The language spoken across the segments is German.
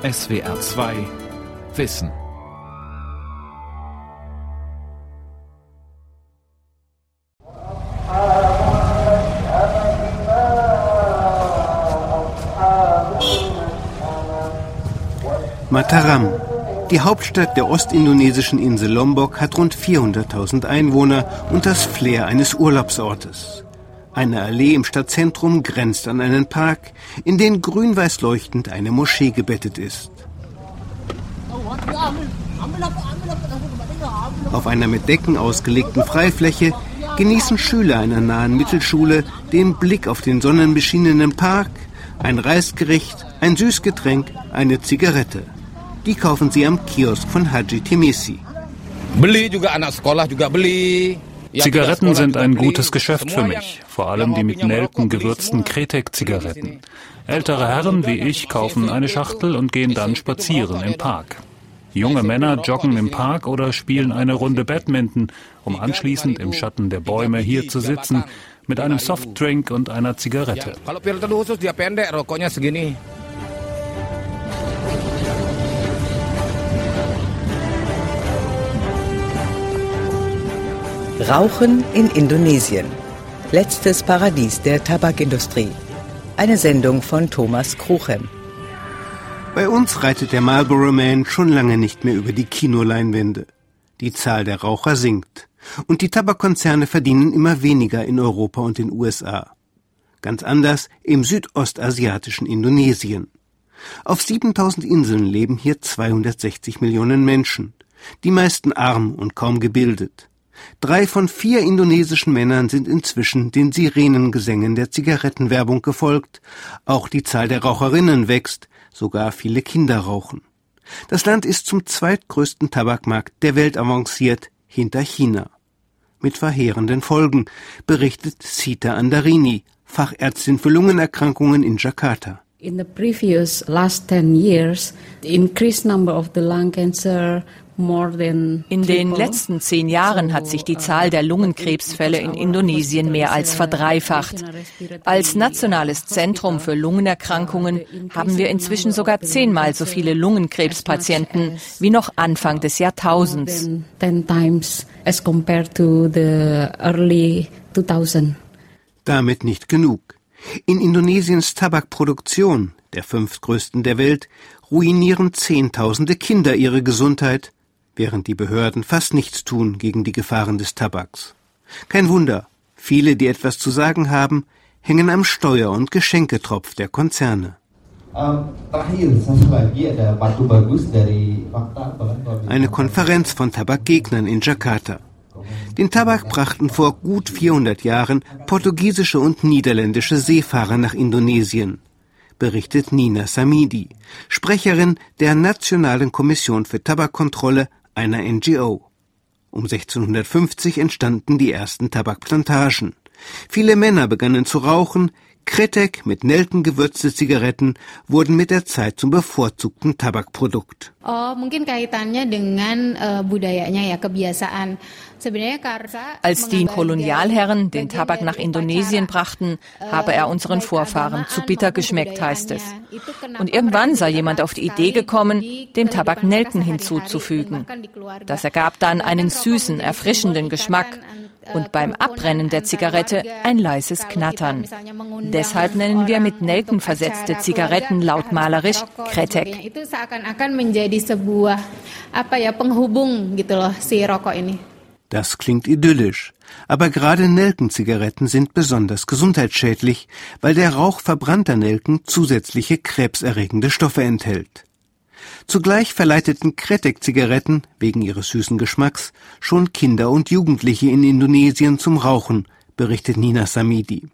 SWR 2 Wissen. Mataram, die Hauptstadt der ostindonesischen Insel Lombok, hat rund 400.000 Einwohner und das Flair eines Urlaubsortes. Eine Allee im Stadtzentrum grenzt an einen Park, in den grün-weiß leuchtend eine Moschee gebettet ist. Auf einer mit Decken ausgelegten Freifläche genießen Schüler einer nahen Mittelschule den Blick auf den sonnenbeschienenen Park, ein Reisgericht, ein Süßgetränk, eine Zigarette. Die kaufen sie am Kiosk von Haji Timisi. Beli juga anak sekolah juga beli. Zigaretten sind ein gutes Geschäft für mich, vor allem die mit Nelken gewürzten Kretek-Zigaretten. Ältere Herren wie ich kaufen eine Schachtel und gehen dann spazieren im Park. Junge Männer joggen im Park oder spielen eine Runde Badminton, um anschließend im Schatten der Bäume hier zu sitzen, mit einem Softdrink und einer Zigarette. Rauchen in Indonesien. Letztes Paradies der Tabakindustrie. Eine Sendung von Thomas Kruchem. Bei uns reitet der Marlboro Man schon lange nicht mehr über die Kinoleinwände. Die Zahl der Raucher sinkt. Und die Tabakkonzerne verdienen immer weniger in Europa und den USA. Ganz anders im südostasiatischen Indonesien. Auf 7000 Inseln leben hier 260 Millionen Menschen. Die meisten arm und kaum gebildet. Drei von vier indonesischen Männern sind inzwischen den Sirenengesängen der Zigarettenwerbung gefolgt. Auch die Zahl der Raucherinnen wächst, sogar viele Kinder rauchen. Das Land ist zum zweitgrößten Tabakmarkt der Welt avanciert, hinter China. Mit verheerenden Folgen, berichtet Sita Andarini, Fachärztin für Lungenerkrankungen in Jakarta. In the previous last 10 years, the increased number of the lung cancer in den letzten zehn Jahren hat sich die Zahl der Lungenkrebsfälle in Indonesien mehr als verdreifacht. Als nationales Zentrum für Lungenerkrankungen haben wir inzwischen sogar zehnmal so viele Lungenkrebspatienten wie noch Anfang des Jahrtausends. Damit nicht genug. In Indonesiens Tabakproduktion, der fünftgrößten der Welt, ruinieren Zehntausende Kinder ihre Gesundheit während die Behörden fast nichts tun gegen die Gefahren des Tabaks. Kein Wunder, viele, die etwas zu sagen haben, hängen am Steuer- und Geschenketropf der Konzerne. Eine Konferenz von Tabakgegnern in Jakarta. Den Tabak brachten vor gut 400 Jahren portugiesische und niederländische Seefahrer nach Indonesien, berichtet Nina Samidi, Sprecherin der Nationalen Kommission für Tabakkontrolle einer NGO. Um 1650 entstanden die ersten Tabakplantagen. Viele Männer begannen zu rauchen, Kretek mit Nelken gewürzte Zigaretten wurden mit der Zeit zum bevorzugten Tabakprodukt. Oh, Als die Kolonialherren den Tabak nach Indonesien brachten, habe er unseren Vorfahren zu bitter geschmeckt, heißt es. Und irgendwann sei jemand auf die Idee gekommen, dem Tabak Nelken hinzuzufügen. Das ergab dann einen süßen, erfrischenden Geschmack und beim Abbrennen der Zigarette ein leises Knattern. Deshalb nennen wir mit Nelken versetzte Zigaretten lautmalerisch Kretek. Das klingt idyllisch. Aber gerade Nelkenzigaretten sind besonders gesundheitsschädlich, weil der Rauch verbrannter Nelken zusätzliche krebserregende Stoffe enthält. Zugleich verleiteten Kretek-Zigaretten, wegen ihres süßen Geschmacks, schon Kinder und Jugendliche in Indonesien zum Rauchen, berichtet Nina Samidi.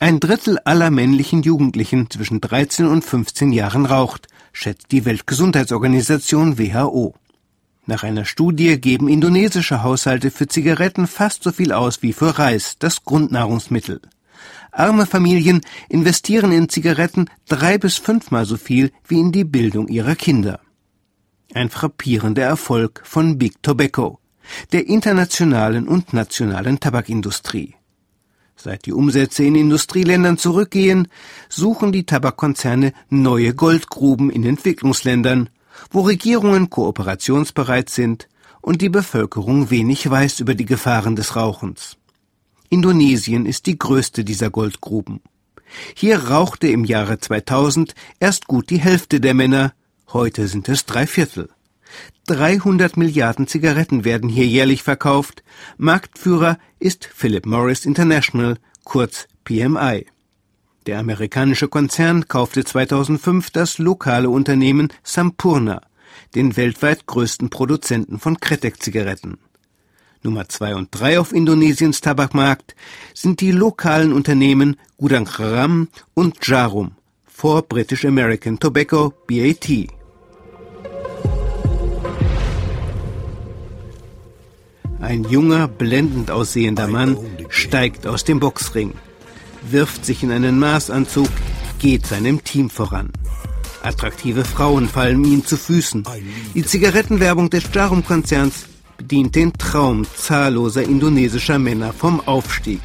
Ein Drittel aller männlichen Jugendlichen zwischen 13 und 15 Jahren raucht, schätzt die Weltgesundheitsorganisation WHO. Nach einer Studie geben indonesische Haushalte für Zigaretten fast so viel aus wie für Reis, das Grundnahrungsmittel. Arme Familien investieren in Zigaretten drei bis fünfmal so viel wie in die Bildung ihrer Kinder. Ein frappierender Erfolg von Big Tobacco, der internationalen und nationalen Tabakindustrie. Seit die Umsätze in Industrieländern zurückgehen, suchen die Tabakkonzerne neue Goldgruben in Entwicklungsländern, wo Regierungen kooperationsbereit sind und die Bevölkerung wenig weiß über die Gefahren des Rauchens. Indonesien ist die größte dieser Goldgruben. Hier rauchte im Jahre 2000 erst gut die Hälfte der Männer, heute sind es drei Viertel. 300 Milliarden Zigaretten werden hier jährlich verkauft. Marktführer ist Philip Morris International, kurz PMI. Der amerikanische Konzern kaufte 2005 das lokale Unternehmen Sampurna, den weltweit größten Produzenten von Kretek-Zigaretten. Nummer zwei und drei auf Indonesiens Tabakmarkt sind die lokalen Unternehmen Gudang Garam und Jarum vor British American Tobacco BAT. Ein junger, blendend aussehender Mann steigt aus dem Boxring, wirft sich in einen Maßanzug, geht seinem Team voran. Attraktive Frauen fallen ihm zu Füßen. Die Zigarettenwerbung des Jarum-Konzerns bedient den Traum zahlloser indonesischer Männer vom Aufstieg.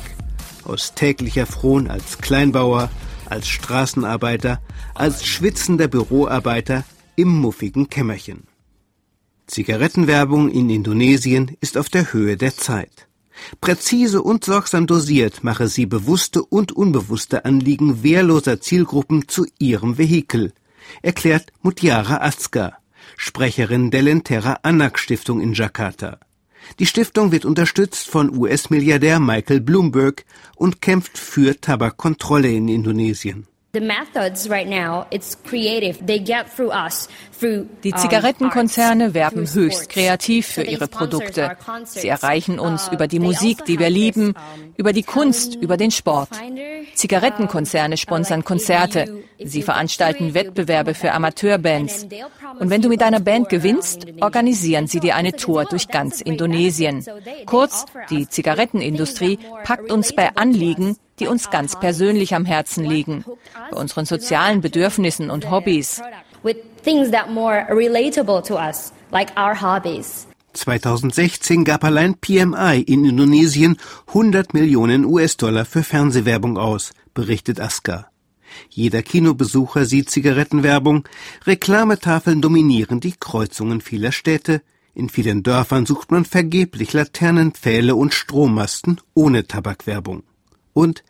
Aus täglicher Fron als Kleinbauer, als Straßenarbeiter, als schwitzender Büroarbeiter im muffigen Kämmerchen. Zigarettenwerbung in Indonesien ist auf der Höhe der Zeit. Präzise und sorgsam dosiert mache sie bewusste und unbewusste Anliegen wehrloser Zielgruppen zu ihrem Vehikel, erklärt Mutiara Azka, Sprecherin der Lentera Anak Stiftung in Jakarta. Die Stiftung wird unterstützt von US-Milliardär Michael Bloomberg und kämpft für Tabakkontrolle in Indonesien. Die Zigarettenkonzerne werben höchst kreativ für ihre Produkte. Sie erreichen uns über die Musik, die wir lieben, über die Kunst, über den Sport. Zigarettenkonzerne sponsern Konzerte. Sie veranstalten Wettbewerbe für Amateurbands. Und wenn du mit deiner Band gewinnst, organisieren sie dir eine Tour durch ganz Indonesien. Kurz, die Zigarettenindustrie packt uns bei Anliegen, die uns ganz persönlich am Herzen liegen, bei unseren sozialen Bedürfnissen und Hobbys. 2016 gab allein PMI in Indonesien 100 Millionen US-Dollar für Fernsehwerbung aus, berichtet Aska. Jeder Kinobesucher sieht Zigarettenwerbung, Reklametafeln dominieren die Kreuzungen vieler Städte, in vielen Dörfern sucht man vergeblich Laternen, Pfähle und Strommasten ohne Tabakwerbung. Und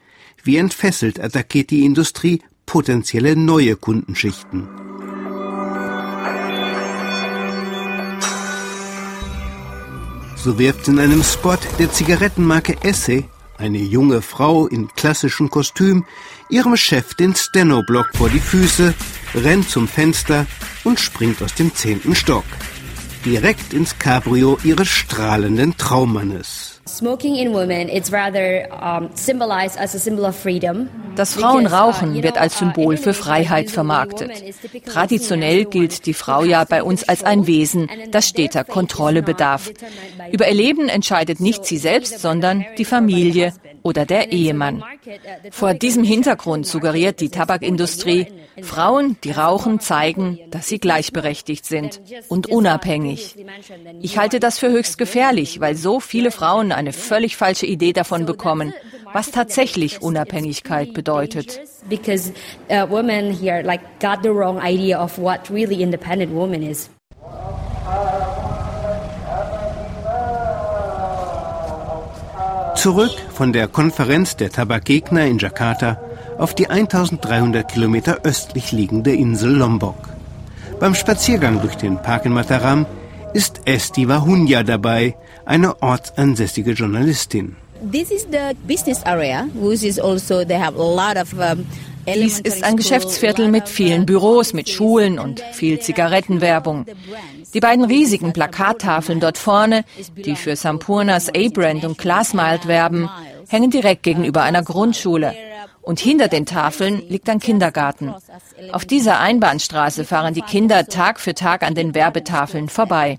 wie entfesselt attackiert die Industrie potenzielle neue Kundenschichten. So wirft in einem Spot der Zigarettenmarke Esse eine junge Frau in klassischem Kostüm ihrem Chef den Steno-Block vor die Füße, rennt zum Fenster und springt aus dem zehnten Stock. Direkt ins Cabrio ihres strahlenden Traummannes. Das Frauenrauchen uh, wird als Symbol für Freiheit vermarktet. Traditionell gilt die Frau ja bei uns als ein Wesen, das steter Kontrolle bedarf. Über ihr Leben entscheidet nicht sie selbst, sondern die Familie oder der Ehemann. Vor diesem Hintergrund suggeriert die Tabakindustrie, Frauen, die rauchen, zeigen, dass sie gleichberechtigt sind und unabhängig. Ich halte das für höchst gefährlich, weil so viele Frauen eine völlig falsche Idee davon bekommen, was tatsächlich Unabhängigkeit bedeutet. Zurück von der Konferenz der Tabakgegner in Jakarta auf die 1300 Kilometer östlich liegende Insel Lombok. Beim Spaziergang durch den Park in Mataram ist Esti Wahunya dabei, eine ortsansässige Journalistin. This is the business area, which is also they have a lot of um, dies ist ein Geschäftsviertel mit vielen Büros, mit Schulen und viel Zigarettenwerbung. Die beiden riesigen Plakattafeln dort vorne, die für Sampurnas A-Brand und Glassmild werben, hängen direkt gegenüber einer Grundschule. Und hinter den Tafeln liegt ein Kindergarten. Auf dieser Einbahnstraße fahren die Kinder Tag für Tag an den Werbetafeln vorbei.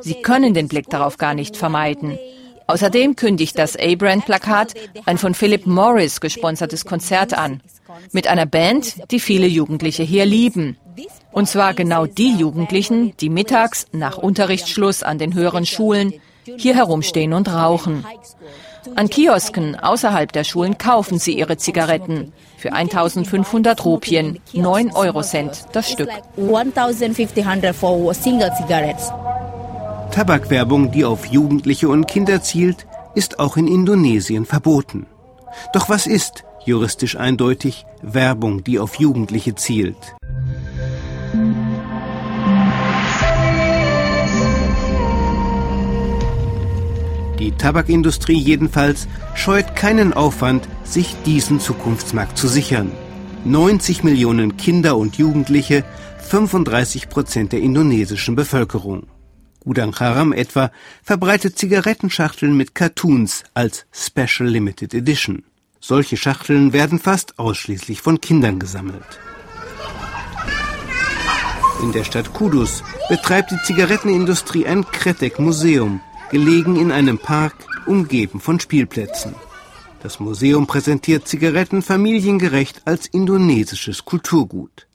Sie können den Blick darauf gar nicht vermeiden. Außerdem kündigt das A-Brand-Plakat ein von Philip Morris gesponsertes Konzert an. Mit einer Band, die viele Jugendliche hier lieben. Und zwar genau die Jugendlichen, die mittags nach Unterrichtsschluss an den höheren Schulen hier herumstehen und rauchen. An Kiosken außerhalb der Schulen kaufen sie ihre Zigaretten für 1500 Rupien, 9 Eurocent das Stück. Tabakwerbung, die auf Jugendliche und Kinder zielt, ist auch in Indonesien verboten. Doch was ist, juristisch eindeutig, Werbung, die auf Jugendliche zielt? Die Tabakindustrie jedenfalls scheut keinen Aufwand, sich diesen Zukunftsmarkt zu sichern. 90 Millionen Kinder und Jugendliche, 35 Prozent der indonesischen Bevölkerung. Udang Haram etwa verbreitet Zigarettenschachteln mit Cartoons als Special Limited Edition. Solche Schachteln werden fast ausschließlich von Kindern gesammelt. In der Stadt Kudus betreibt die Zigarettenindustrie ein Kretek-Museum, gelegen in einem Park, umgeben von Spielplätzen. Das Museum präsentiert Zigaretten familiengerecht als indonesisches Kulturgut.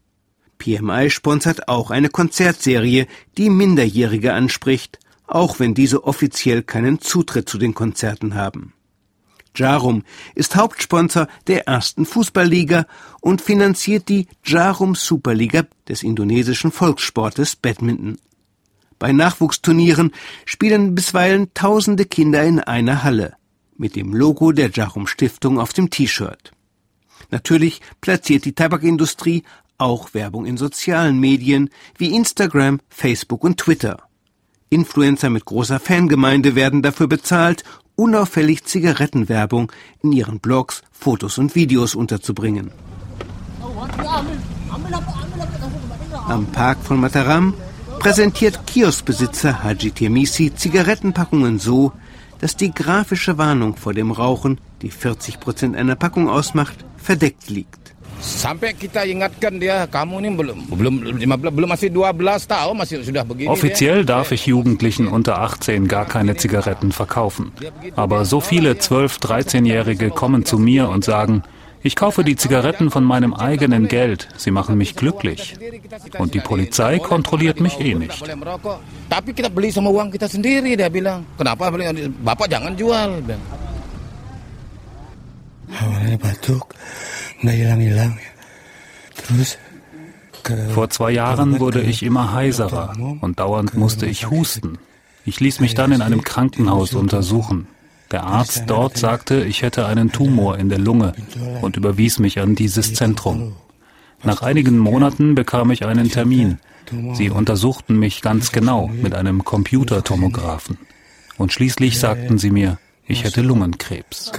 PMI sponsert auch eine Konzertserie, die Minderjährige anspricht, auch wenn diese offiziell keinen Zutritt zu den Konzerten haben. Jarum ist Hauptsponsor der ersten Fußballliga und finanziert die Jarum Superliga des indonesischen Volkssportes Badminton. Bei Nachwuchsturnieren spielen bisweilen tausende Kinder in einer Halle mit dem Logo der Jarum Stiftung auf dem T-Shirt. Natürlich platziert die Tabakindustrie auch Werbung in sozialen Medien wie Instagram, Facebook und Twitter. Influencer mit großer Fangemeinde werden dafür bezahlt, unauffällig Zigarettenwerbung in ihren Blogs, Fotos und Videos unterzubringen. Am Park von Mataram präsentiert Kioskbesitzer Haji Tirmisi Zigarettenpackungen so, dass die grafische Warnung vor dem Rauchen, die 40 Prozent einer Packung ausmacht, verdeckt liegt. Offiziell darf ich Jugendlichen unter 18 gar keine Zigaretten verkaufen. Aber so viele 12-, 13-Jährige kommen zu mir und sagen, ich kaufe die Zigaretten von meinem eigenen Geld. Sie machen mich glücklich. Und die Polizei kontrolliert mich eh nicht. Vor zwei Jahren wurde ich immer heiserer und dauernd musste ich husten. Ich ließ mich dann in einem Krankenhaus untersuchen. Der Arzt dort sagte, ich hätte einen Tumor in der Lunge und überwies mich an dieses Zentrum. Nach einigen Monaten bekam ich einen Termin. Sie untersuchten mich ganz genau mit einem Computertomographen. Und schließlich sagten sie mir, ich hätte Lungenkrebs.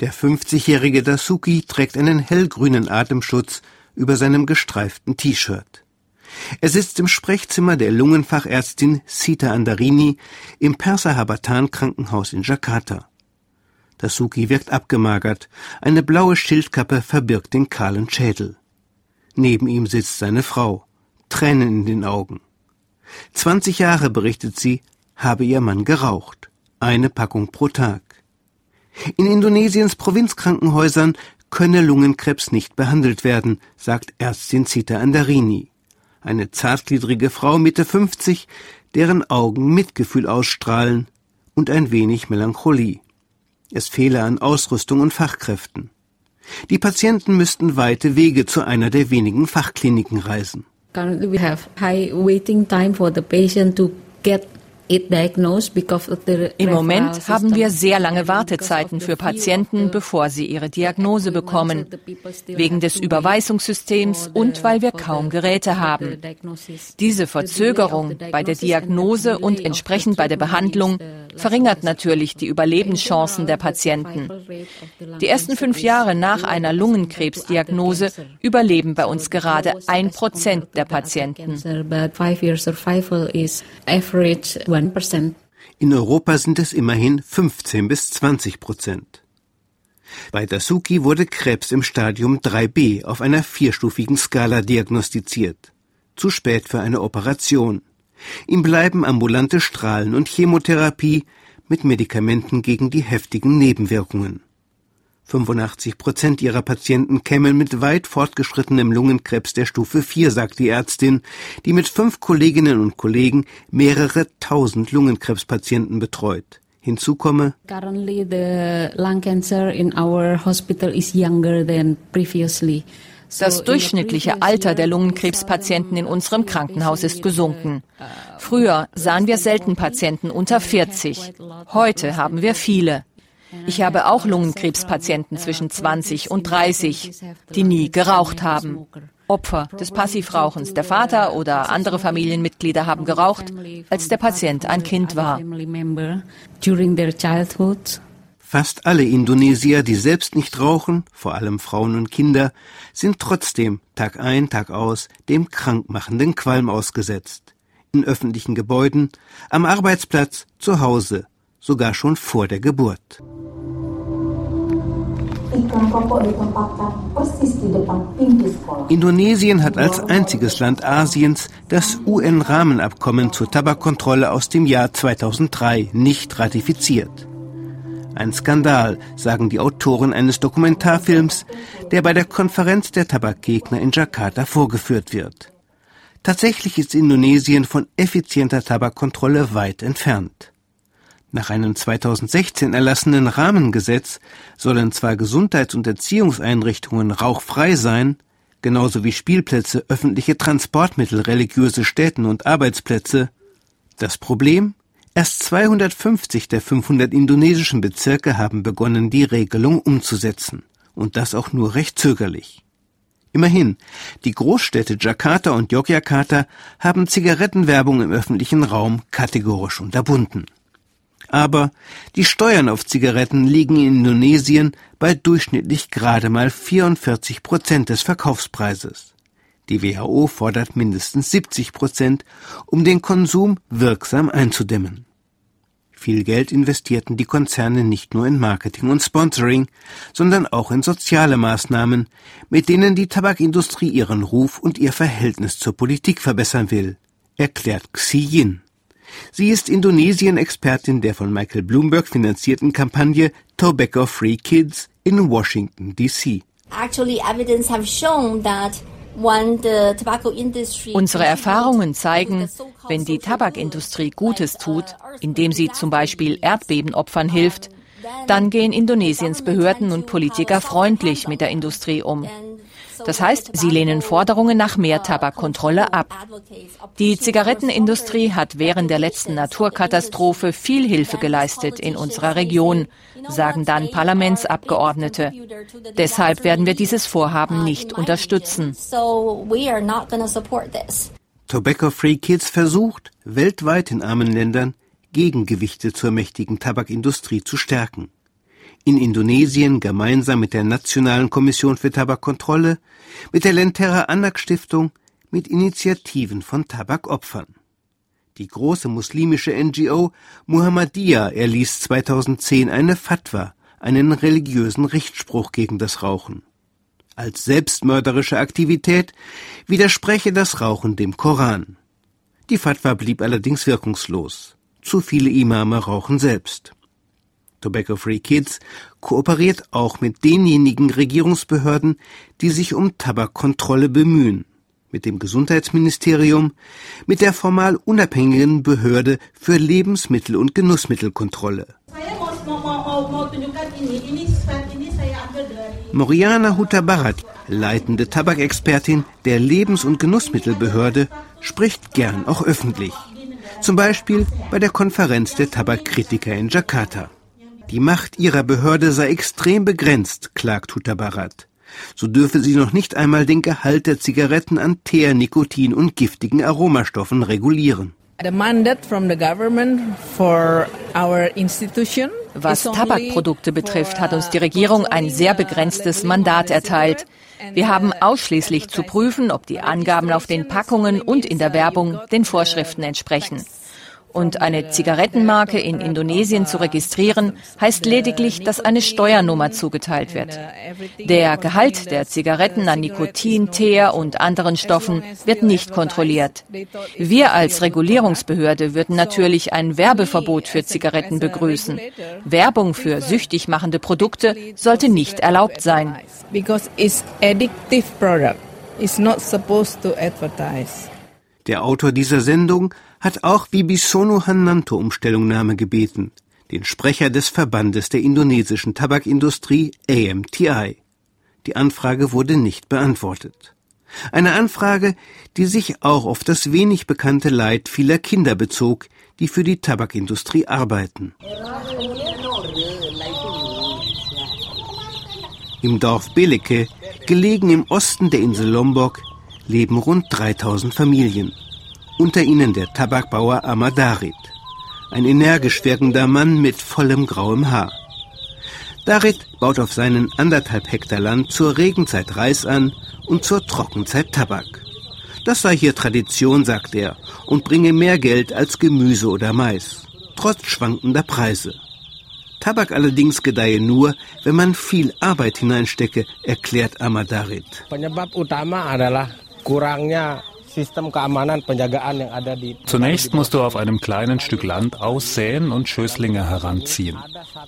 Der 50-jährige Dasuki trägt einen hellgrünen Atemschutz über seinem gestreiften T-Shirt. Er sitzt im Sprechzimmer der Lungenfachärztin Sita Andarini im Persahabatan Krankenhaus in Jakarta. Dasuki wirkt abgemagert, eine blaue Schildkappe verbirgt den kahlen Schädel. Neben ihm sitzt seine Frau, Tränen in den Augen. 20 Jahre, berichtet sie, habe ihr Mann geraucht, eine Packung pro Tag. In Indonesiens Provinzkrankenhäusern könne Lungenkrebs nicht behandelt werden, sagt Ärztin Sita Andarini eine zartgliedrige Frau Mitte 50, deren Augen Mitgefühl ausstrahlen und ein wenig Melancholie. Es fehle an Ausrüstung und Fachkräften. Die Patienten müssten weite Wege zu einer der wenigen Fachkliniken reisen. Currently we have high waiting time for the patient to get im Moment haben wir sehr lange Wartezeiten für Patienten, bevor sie ihre Diagnose bekommen, wegen des Überweisungssystems und weil wir kaum Geräte haben. Diese Verzögerung bei der Diagnose und entsprechend bei der Behandlung verringert natürlich die Überlebenschancen der Patienten. Die ersten fünf Jahre nach einer Lungenkrebsdiagnose überleben bei uns gerade ein Prozent der Patienten. In Europa sind es immerhin 15 bis 20 Prozent. Bei Dasuki wurde Krebs im Stadium 3b auf einer vierstufigen Skala diagnostiziert. Zu spät für eine Operation. Ihm bleiben ambulante Strahlen und Chemotherapie mit Medikamenten gegen die heftigen Nebenwirkungen. 85 Prozent ihrer Patienten kämen mit weit fortgeschrittenem Lungenkrebs der Stufe 4, sagt die Ärztin, die mit fünf Kolleginnen und Kollegen mehrere tausend Lungenkrebspatienten betreut. Hinzu komme, Currently the lung cancer in our hospital is younger than previously. Das durchschnittliche Alter der Lungenkrebspatienten in unserem Krankenhaus ist gesunken. Früher sahen wir selten Patienten unter 40. Heute haben wir viele. Ich habe auch Lungenkrebspatienten zwischen 20 und 30, die nie geraucht haben. Opfer des Passivrauchens. Der Vater oder andere Familienmitglieder haben geraucht, als der Patient ein Kind war. Fast alle Indonesier, die selbst nicht rauchen, vor allem Frauen und Kinder, sind trotzdem Tag ein, Tag aus dem krankmachenden Qualm ausgesetzt. In öffentlichen Gebäuden, am Arbeitsplatz, zu Hause, sogar schon vor der Geburt. Indonesien hat als einziges Land Asiens das UN-Rahmenabkommen zur Tabakkontrolle aus dem Jahr 2003 nicht ratifiziert. Ein Skandal, sagen die Autoren eines Dokumentarfilms, der bei der Konferenz der Tabakgegner in Jakarta vorgeführt wird. Tatsächlich ist Indonesien von effizienter Tabakkontrolle weit entfernt. Nach einem 2016 erlassenen Rahmengesetz sollen zwar Gesundheits- und Erziehungseinrichtungen rauchfrei sein, genauso wie Spielplätze, öffentliche Transportmittel, religiöse Städten und Arbeitsplätze. Das Problem? Erst 250 der 500 indonesischen Bezirke haben begonnen, die Regelung umzusetzen. Und das auch nur recht zögerlich. Immerhin, die Großstädte Jakarta und Yogyakarta haben Zigarettenwerbung im öffentlichen Raum kategorisch unterbunden. Aber die Steuern auf Zigaretten liegen in Indonesien bei durchschnittlich gerade mal 44 Prozent des Verkaufspreises. Die WHO fordert mindestens 70 Prozent, um den Konsum wirksam einzudämmen. Viel Geld investierten die Konzerne nicht nur in Marketing und Sponsoring, sondern auch in soziale Maßnahmen, mit denen die Tabakindustrie ihren Ruf und ihr Verhältnis zur Politik verbessern will, erklärt Xi Yin. Sie ist Indonesien-Expertin der von Michael Bloomberg finanzierten Kampagne Tobacco Free Kids in Washington, D.C. Actually, evidence have shown that Unsere Erfahrungen zeigen, wenn die Tabakindustrie Gutes tut, indem sie zum Beispiel Erdbebenopfern hilft, dann gehen Indonesiens Behörden und Politiker freundlich mit der Industrie um. Das heißt, sie lehnen Forderungen nach mehr Tabakkontrolle ab. Die Zigarettenindustrie hat während der letzten Naturkatastrophe viel Hilfe geleistet in unserer Region, sagen dann Parlamentsabgeordnete. Deshalb werden wir dieses Vorhaben nicht unterstützen. Tobacco Free Kids versucht, weltweit in armen Ländern Gegengewichte zur mächtigen Tabakindustrie zu stärken in Indonesien gemeinsam mit der Nationalen Kommission für Tabakkontrolle, mit der Lentera Anak Stiftung, mit Initiativen von Tabakopfern. Die große muslimische NGO Muhammadiyah erließ 2010 eine Fatwa, einen religiösen Richtspruch gegen das Rauchen. Als selbstmörderische Aktivität widerspreche das Rauchen dem Koran. Die Fatwa blieb allerdings wirkungslos. Zu viele Imame rauchen selbst. Tobacco Free Kids kooperiert auch mit denjenigen Regierungsbehörden, die sich um Tabakkontrolle bemühen, mit dem Gesundheitsministerium, mit der formal unabhängigen Behörde für Lebensmittel- und Genussmittelkontrolle. Moriana Hutabarat, leitende Tabakexpertin der Lebens- und Genussmittelbehörde, spricht gern auch öffentlich. Zum Beispiel bei der Konferenz der Tabakkritiker in Jakarta. Die Macht ihrer Behörde sei extrem begrenzt, klagt Hutabarat. So dürfe sie noch nicht einmal den Gehalt der Zigaretten an Teer, Nikotin und giftigen Aromastoffen regulieren. Was Tabakprodukte betrifft, hat uns die Regierung ein sehr begrenztes Mandat erteilt. Wir haben ausschließlich zu prüfen, ob die Angaben auf den Packungen und in der Werbung den Vorschriften entsprechen. Und eine Zigarettenmarke in Indonesien zu registrieren, heißt lediglich, dass eine Steuernummer zugeteilt wird. Der Gehalt der Zigaretten an Nikotin, Teer und anderen Stoffen wird nicht kontrolliert. Wir als Regulierungsbehörde würden natürlich ein Werbeverbot für Zigaretten begrüßen. Werbung für süchtig machende Produkte sollte nicht erlaubt sein. Der Autor dieser Sendung hat auch Wibisono Hananto um Stellungnahme gebeten, den Sprecher des Verbandes der indonesischen Tabakindustrie AMTI. Die Anfrage wurde nicht beantwortet. Eine Anfrage, die sich auch auf das wenig bekannte Leid vieler Kinder bezog, die für die Tabakindustrie arbeiten. Im Dorf Beleke, gelegen im Osten der Insel Lombok, leben rund 3000 Familien. Unter ihnen der Tabakbauer Amadarit, ein energisch wirkender Mann mit vollem grauem Haar. Darit baut auf seinen anderthalb Hektar Land zur Regenzeit Reis an und zur Trockenzeit Tabak. Das sei hier Tradition, sagt er, und bringe mehr Geld als Gemüse oder Mais, trotz schwankender Preise. Tabak allerdings gedeihe nur, wenn man viel Arbeit hineinstecke, erklärt Amadarit. Zunächst musst du auf einem kleinen Stück Land aussäen und Schößlinge heranziehen.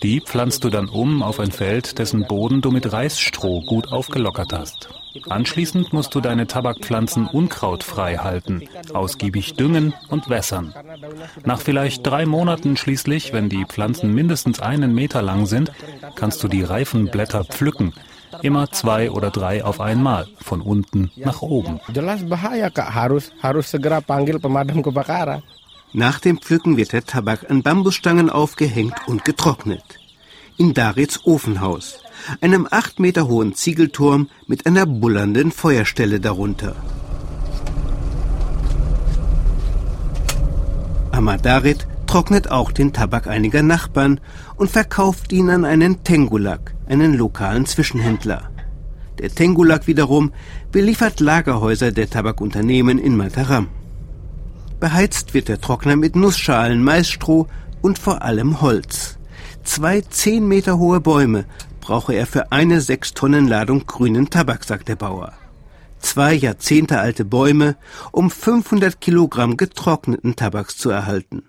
Die pflanzt du dann um auf ein Feld, dessen Boden du mit Reisstroh gut aufgelockert hast. Anschließend musst du deine Tabakpflanzen unkrautfrei halten, ausgiebig düngen und wässern. Nach vielleicht drei Monaten schließlich, wenn die Pflanzen mindestens einen Meter lang sind, kannst du die reifen Blätter pflücken, immer zwei oder drei auf einmal, von unten nach oben. Nach dem Pflücken wird der Tabak an Bambusstangen aufgehängt und getrocknet. In Darits Ofenhaus, einem acht Meter hohen Ziegelturm mit einer bullernden Feuerstelle darunter. Amadarit trocknet auch den Tabak einiger Nachbarn und verkauft ihn an einen Tengulak, einen lokalen Zwischenhändler. Der Tengulak wiederum beliefert Lagerhäuser der Tabakunternehmen in Mataram. Beheizt wird der Trockner mit Nussschalen, Maisstroh und vor allem Holz. Zwei zehn Meter hohe Bäume brauche er für eine sechs Tonnen Ladung grünen Tabak, sagt der Bauer. Zwei Jahrzehnte alte Bäume, um 500 Kilogramm getrockneten Tabaks zu erhalten.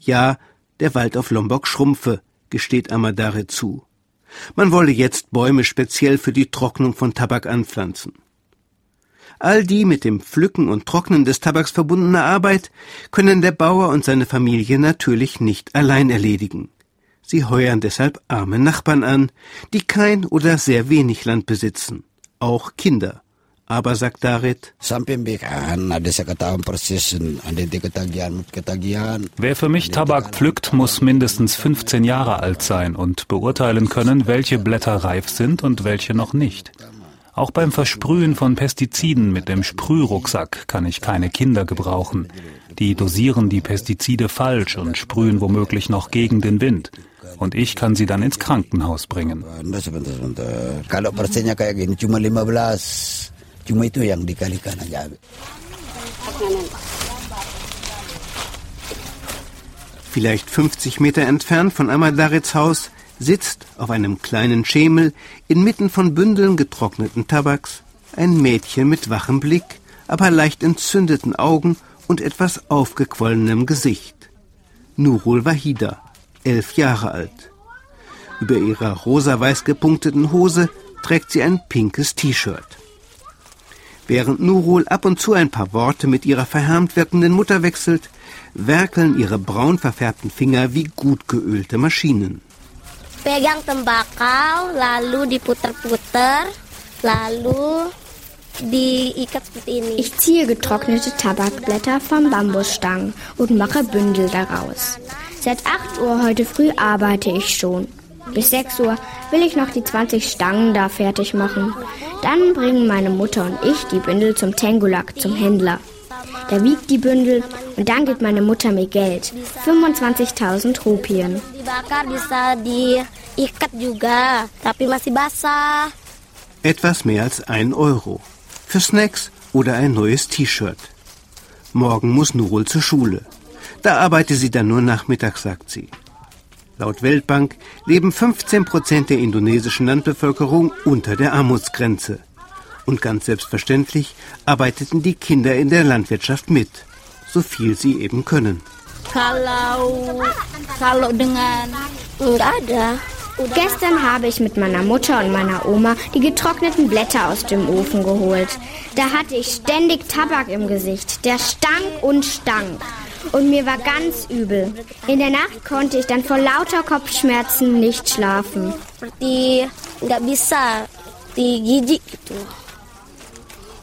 Ja, der Wald auf Lombok schrumpfe, gesteht Amadare zu. Man wolle jetzt Bäume speziell für die Trocknung von Tabak anpflanzen. All die mit dem Pflücken und Trocknen des Tabaks verbundene Arbeit können der Bauer und seine Familie natürlich nicht allein erledigen. Sie heuern deshalb arme Nachbarn an, die kein oder sehr wenig Land besitzen, auch Kinder. Aber, sagt Darit, Wer für mich Tabak pflückt, muss mindestens 15 Jahre alt sein und beurteilen können, welche Blätter reif sind und welche noch nicht. Auch beim Versprühen von Pestiziden mit dem Sprührucksack kann ich keine Kinder gebrauchen. Die dosieren die Pestizide falsch und sprühen womöglich noch gegen den Wind und ich kann sie dann ins Krankenhaus bringen. Vielleicht 50 Meter entfernt von Amadarits Haus sitzt auf einem kleinen Schemel inmitten von Bündeln getrockneten Tabaks ein Mädchen mit wachem Blick, aber leicht entzündeten Augen und etwas aufgequollenem Gesicht. Nurul Wahida, elf Jahre alt. Über ihrer rosa-weiß gepunkteten Hose trägt sie ein pinkes T-Shirt. Während Nurul ab und zu ein paar Worte mit ihrer verhärmt wirkenden Mutter wechselt, werkeln ihre braun verfärbten Finger wie gut geölte Maschinen. Pegang tembakau, lalu diputer-puter, lalu ich ziehe getrocknete Tabakblätter von Bambusstangen und mache Bündel daraus. Seit 8 Uhr heute früh arbeite ich schon. Bis 6 Uhr will ich noch die 20 Stangen da fertig machen. Dann bringen meine Mutter und ich die Bündel zum Tengulak, zum Händler. Der wiegt die Bündel und dann gibt meine Mutter mir Geld. 25.000 Rupien. Etwas mehr als ein Euro. Für Snacks oder ein neues T-Shirt. Morgen muss Nurul zur Schule. Da arbeite sie dann nur nachmittags, sagt sie. Laut Weltbank leben 15 Prozent der indonesischen Landbevölkerung unter der Armutsgrenze. Und ganz selbstverständlich arbeiteten die Kinder in der Landwirtschaft mit, so viel sie eben können. Kalau kalau dengan nggak ada. Gestern habe ich mit meiner Mutter und meiner Oma die getrockneten Blätter aus dem Ofen geholt. Da hatte ich ständig Tabak im Gesicht. Der stank und stank. Und mir war ganz übel. In der Nacht konnte ich dann vor lauter Kopfschmerzen nicht schlafen. Seperti nggak bisa, die gigi gitu.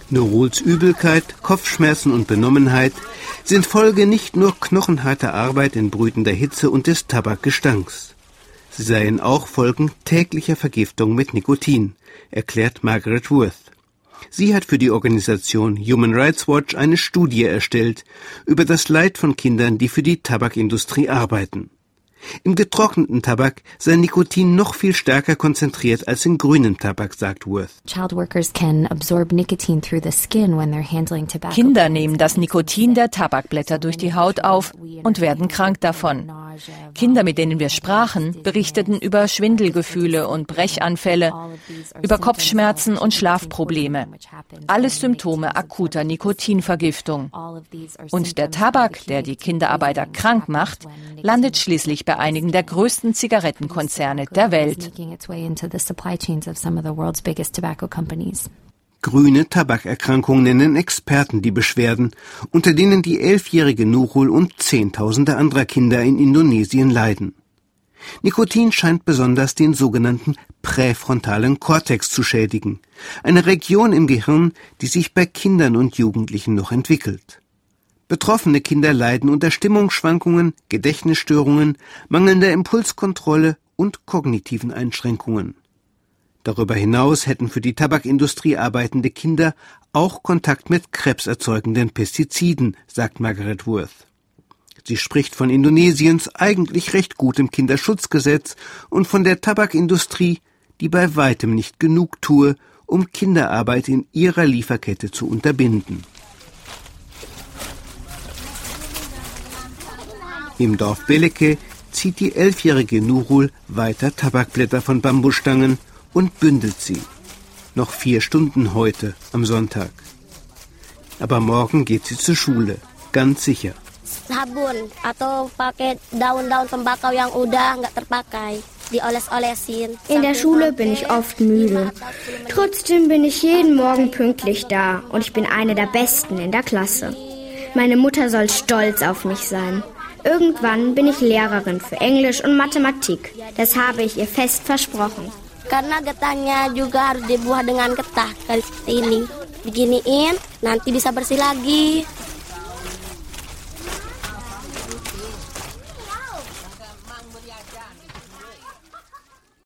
Nuruls Übelkeit, Kopfschmerzen und Benommenheit sind Folge nicht nur knochenharter Arbeit in brütender Hitze und des Tabakgestanks. Sie seien auch Folgen täglicher Vergiftung mit Nikotin, erklärt Margaret Worth. Sie hat für die Organisation Human Rights Watch eine Studie erstellt über das Leid von Kindern, die für die Tabakindustrie arbeiten. Im getrockneten Tabak sei Nikotin noch viel stärker konzentriert als in grünem Tabak, sagt Worth. Kinder nehmen das Nikotin der Tabakblätter durch die Haut auf und werden krank davon. Kinder, mit denen wir sprachen, berichteten über Schwindelgefühle und Brechanfälle, über Kopfschmerzen und Schlafprobleme. Alles Symptome akuter Nikotinvergiftung. Und der Tabak, der die Kinderarbeiter krank macht, landet schließlich bei einigen der größten Zigarettenkonzerne der Welt. Grüne Tabakerkrankung nennen Experten die Beschwerden, unter denen die elfjährige Nurul und Zehntausende anderer Kinder in Indonesien leiden. Nikotin scheint besonders den sogenannten präfrontalen Kortex zu schädigen, eine Region im Gehirn, die sich bei Kindern und Jugendlichen noch entwickelt. Betroffene Kinder leiden unter Stimmungsschwankungen, Gedächtnisstörungen, mangelnder Impulskontrolle und kognitiven Einschränkungen. Darüber hinaus hätten für die Tabakindustrie arbeitende Kinder auch Kontakt mit krebserzeugenden Pestiziden, sagt Margaret Worth. Sie spricht von Indonesiens eigentlich recht gutem Kinderschutzgesetz und von der Tabakindustrie, die bei weitem nicht genug tue, um Kinderarbeit in ihrer Lieferkette zu unterbinden. Im Dorf Beleke zieht die elfjährige Nurul weiter Tabakblätter von Bambusstangen und bündelt sie. Noch vier Stunden heute am Sonntag. Aber morgen geht sie zur Schule, ganz sicher. Sabun atau pakai daun-daun tembakau yang udah nggak terpakai. Dioles-olesin. In der Schule bin ich oft müde. Trotzdem bin ich jeden Morgen pünktlich da und ich bin eine der Besten in der Klasse. Meine Mutter soll stolz auf mich sein. Irgendwann bin ich Lehrerin für Englisch und Mathematik. Das habe ich ihr fest versprochen. Karena getahnya juga harus dibuah dengan getah kali ini.